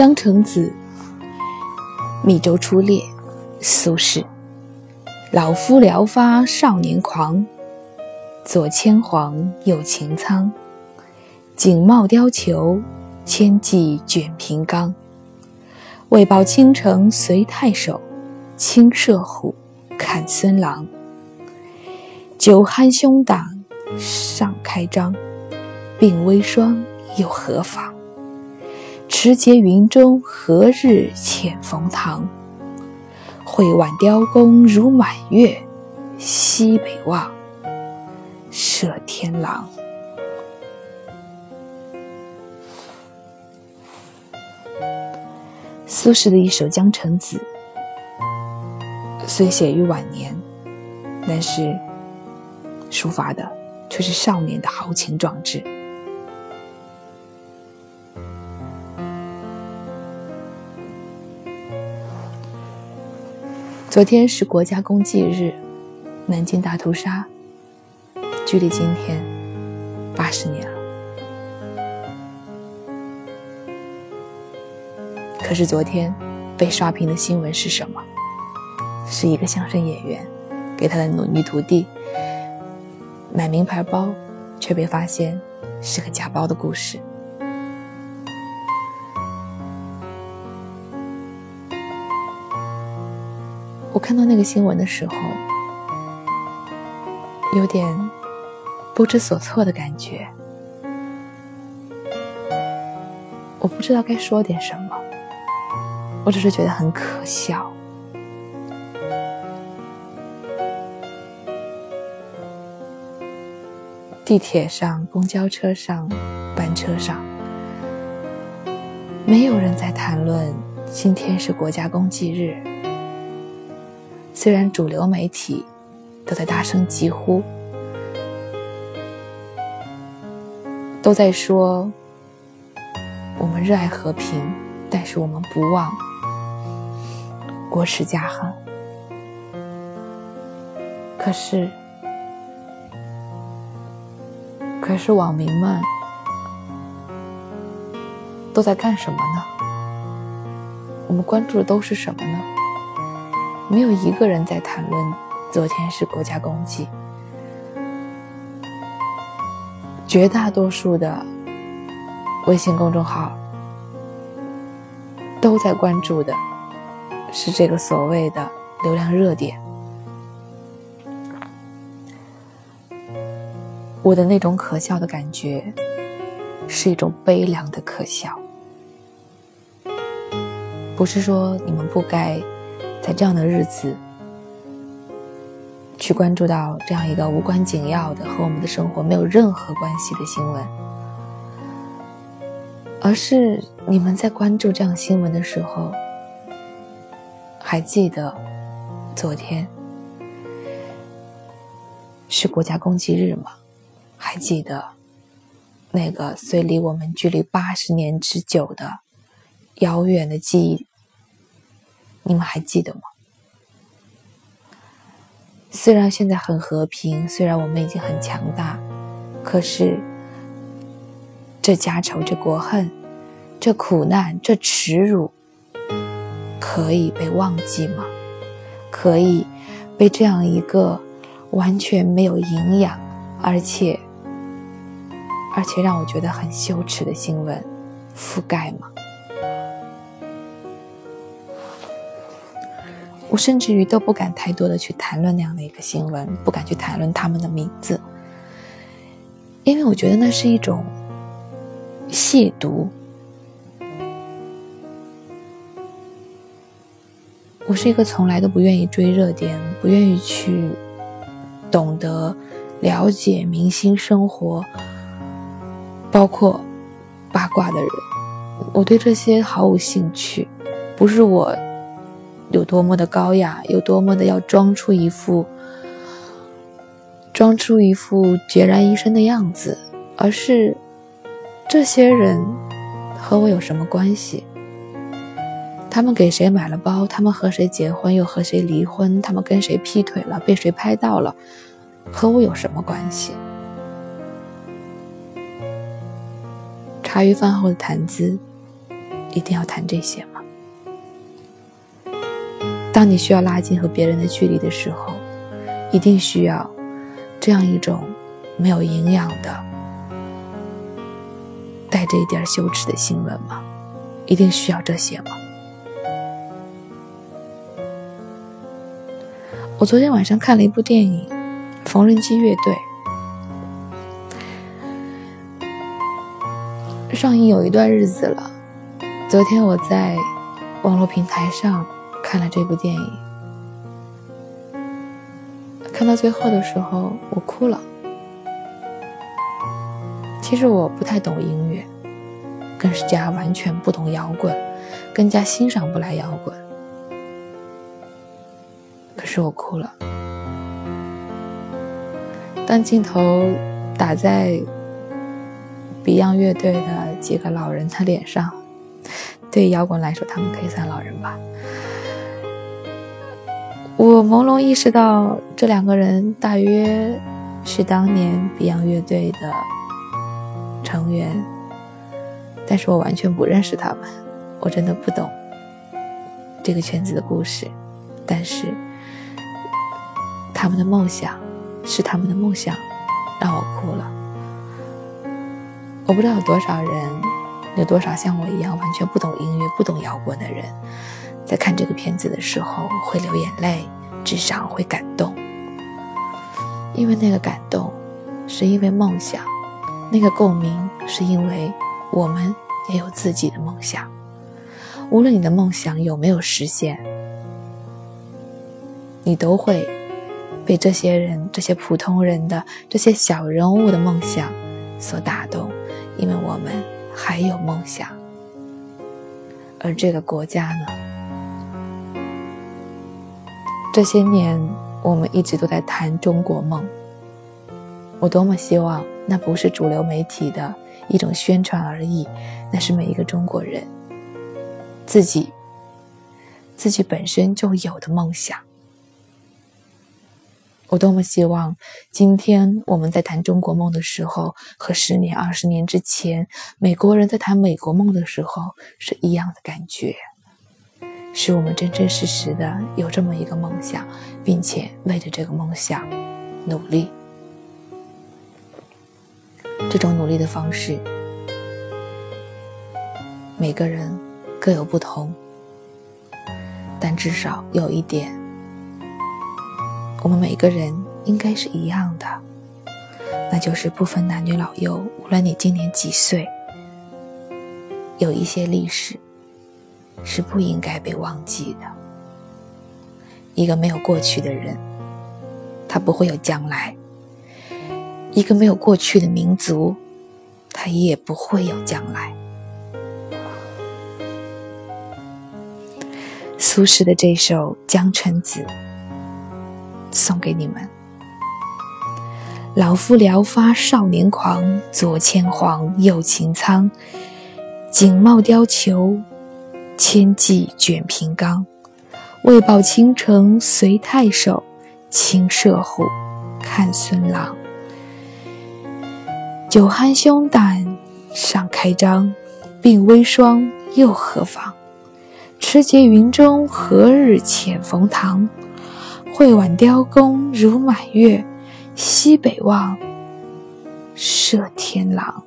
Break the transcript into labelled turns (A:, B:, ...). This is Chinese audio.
A: 江城子，密州出猎，苏轼。老夫聊发少年狂，左牵黄，右擎苍。锦帽貂裘，千骑卷平冈。为报倾城随太守，亲射虎，看孙郎。酒酣胸胆尚开张，鬓微霜又何妨？持节云中，何日遣冯唐？会挽雕弓如满月，西北望，射天狼。苏轼的一首《江城子》，虽写于晚年，但是抒发的却是少年的豪情壮志。昨天是国家公祭日，南京大屠杀，距离今天八十年了。可是昨天被刷屏的新闻是什么？是一个相声演员给他的女徒弟买名牌包，却被发现是个假包的故事。我看到那个新闻的时候，有点不知所措的感觉。我不知道该说点什么，我只是觉得很可笑。地铁上、公交车上、班车上，没有人在谈论今天是国家公祭日。虽然主流媒体都在大声疾呼，都在说我们热爱和平，但是我们不忘国耻家恨。可是，可是网民们都在干什么呢？我们关注的都是什么呢？没有一个人在谈论昨天是国家公祭，绝大多数的微信公众号都在关注的是这个所谓的流量热点。我的那种可笑的感觉，是一种悲凉的可笑，不是说你们不该。在这样的日子，去关注到这样一个无关紧要的、和我们的生活没有任何关系的新闻，而是你们在关注这样新闻的时候，还记得昨天是国家公祭日吗？还记得那个虽离我们距离八十年之久的遥远的记忆？你们还记得吗？虽然现在很和平，虽然我们已经很强大，可是这家仇、这国恨、这苦难、这耻辱，可以被忘记吗？可以被这样一个完全没有营养，而且而且让我觉得很羞耻的新闻覆盖吗？甚至于都不敢太多的去谈论那样的一个新闻，不敢去谈论他们的名字，因为我觉得那是一种亵渎。我是一个从来都不愿意追热点，不愿意去懂得了解明星生活，包括八卦的人，我对这些毫无兴趣，不是我。有多么的高雅，有多么的要装出一副装出一副孑然一身的样子，而是这些人和我有什么关系？他们给谁买了包？他们和谁结婚？又和谁离婚？他们跟谁劈腿了？被谁拍到了？和我有什么关系？茶余饭后的谈资，一定要谈这些吗？当你需要拉近和别人的距离的时候，一定需要这样一种没有营养的、带着一点羞耻的新闻吗？一定需要这些吗？我昨天晚上看了一部电影《缝纫机乐队》，上映有一段日子了。昨天我在网络平台上看了这部电影，看到最后的时候我哭了。其实我不太懂音乐，更是加完全不懂摇滚，更加欣赏不来摇滚。可是我哭了。当镜头打在 Beyond 乐队的几个老人的脸上。对摇滚来说，他们可以算老人吧。我朦胧意识到，这两个人大约是当年 Beyond 乐队的成员，但是我完全不认识他们，我真的不懂这个圈子的故事。但是他们的梦想是他们的梦想，让我哭了。我不知道有多少人。有多少像我一样完全不懂音乐、不懂摇滚的人，在看这个片子的时候会流眼泪，至少会感动。因为那个感动，是因为梦想；那个共鸣，是因为我们也有自己的梦想。无论你的梦想有没有实现，你都会被这些人、这些普通人的、这些小人物的梦想所打动，因为我们。还有梦想，而这个国家呢？这些年我们一直都在谈中国梦。我多么希望那不是主流媒体的一种宣传而已，那是每一个中国人自己自己本身就有的梦想。我多么希望，今天我们在谈中国梦的时候，和十年、二十年之前美国人在谈美国梦的时候是一样的感觉，是我们真真实实的有这么一个梦想，并且为着这个梦想努力。这种努力的方式，每个人各有不同，但至少有一点。我们每个人应该是一样的，那就是不分男女老幼，无论你今年几岁，有一些历史是不应该被忘记的。一个没有过去的人，他不会有将来；一个没有过去的民族，他也不会有将来。苏轼的这首《江城子》。送给你们。老夫聊发少年狂，左牵黄，右擎苍。锦帽貂裘，千骑卷平冈。为报倾城随太守，亲射虎，看孙郎。酒酣胸胆尚开张，鬓微霜又何妨？持节云中，何日遣冯唐？会挽雕弓如满月，西北望，射天狼。